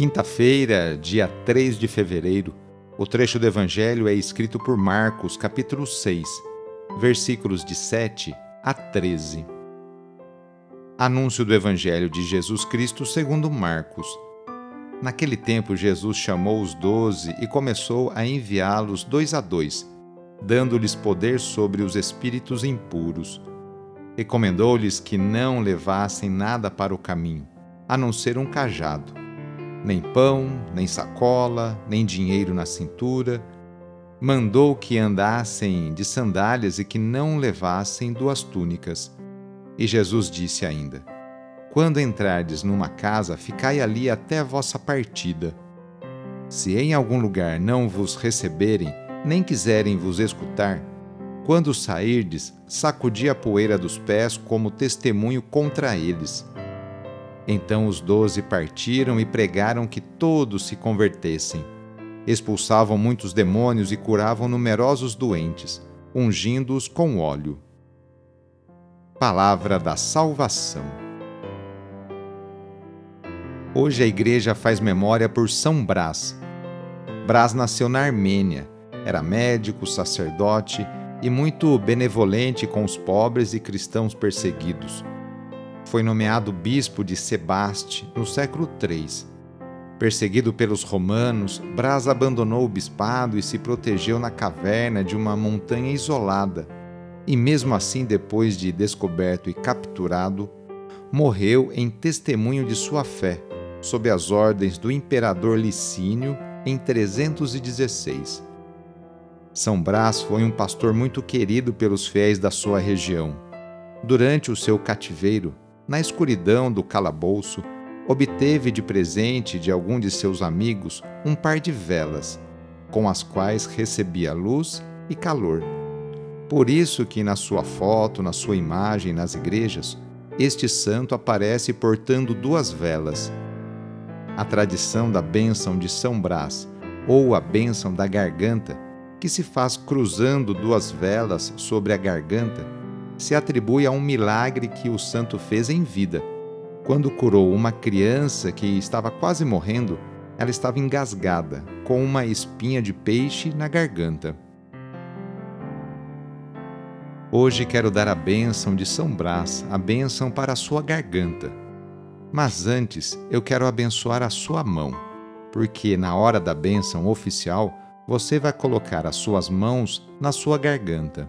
Quinta-feira, dia 3 de fevereiro, o trecho do Evangelho é escrito por Marcos, capítulo 6, versículos de 7 a 13. Anúncio do Evangelho de Jesus Cristo segundo Marcos. Naquele tempo, Jesus chamou os doze e começou a enviá-los dois a dois, dando-lhes poder sobre os espíritos impuros. Recomendou-lhes que não levassem nada para o caminho, a não ser um cajado nem pão, nem sacola, nem dinheiro na cintura. Mandou que andassem de sandálias e que não levassem duas túnicas. E Jesus disse ainda: Quando entrardes numa casa, ficai ali até vossa partida. Se em algum lugar não vos receberem, nem quiserem vos escutar, quando sairdes, sacudi a poeira dos pés como testemunho contra eles. Então os doze partiram e pregaram que todos se convertessem. Expulsavam muitos demônios e curavam numerosos doentes, ungindo-os com óleo. Palavra da Salvação. Hoje a igreja faz memória por São Brás. Brás nasceu na Armênia, era médico, sacerdote e muito benevolente com os pobres e cristãos perseguidos foi nomeado bispo de Sebaste no século III. Perseguido pelos romanos, Brás abandonou o bispado e se protegeu na caverna de uma montanha isolada. E mesmo assim, depois de descoberto e capturado, morreu em testemunho de sua fé, sob as ordens do imperador Licínio em 316. São Brás foi um pastor muito querido pelos fiéis da sua região. Durante o seu cativeiro, na escuridão do calabouço, obteve de presente de algum de seus amigos um par de velas, com as quais recebia luz e calor. Por isso que na sua foto, na sua imagem nas igrejas, este santo aparece portando duas velas. A tradição da bênção de São Brás, ou a bênção da garganta, que se faz cruzando duas velas sobre a garganta, se atribui a um milagre que o santo fez em vida. Quando curou uma criança que estava quase morrendo, ela estava engasgada, com uma espinha de peixe na garganta. Hoje quero dar a bênção de São Brás, a bênção para a sua garganta. Mas antes eu quero abençoar a sua mão, porque na hora da bênção oficial você vai colocar as suas mãos na sua garganta.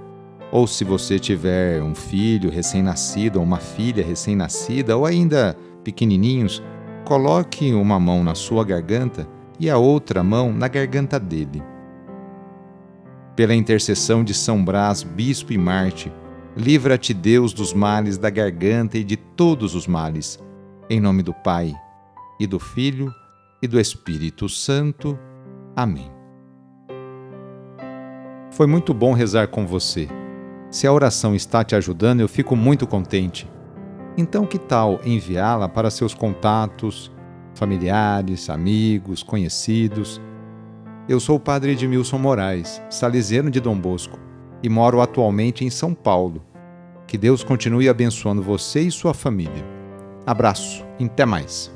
ou se você tiver um filho recém-nascido ou uma filha recém-nascida ou ainda pequenininhos, coloque uma mão na sua garganta e a outra mão na garganta dele. Pela intercessão de São Brás, bispo e Marte, livra-te Deus dos males da garganta e de todos os males. Em nome do Pai, e do Filho, e do Espírito Santo. Amém. Foi muito bom rezar com você. Se a oração está te ajudando, eu fico muito contente. Então, que tal enviá-la para seus contatos, familiares, amigos, conhecidos? Eu sou o padre Edmilson Moraes, salesiano de Dom Bosco, e moro atualmente em São Paulo. Que Deus continue abençoando você e sua família. Abraço, e até mais.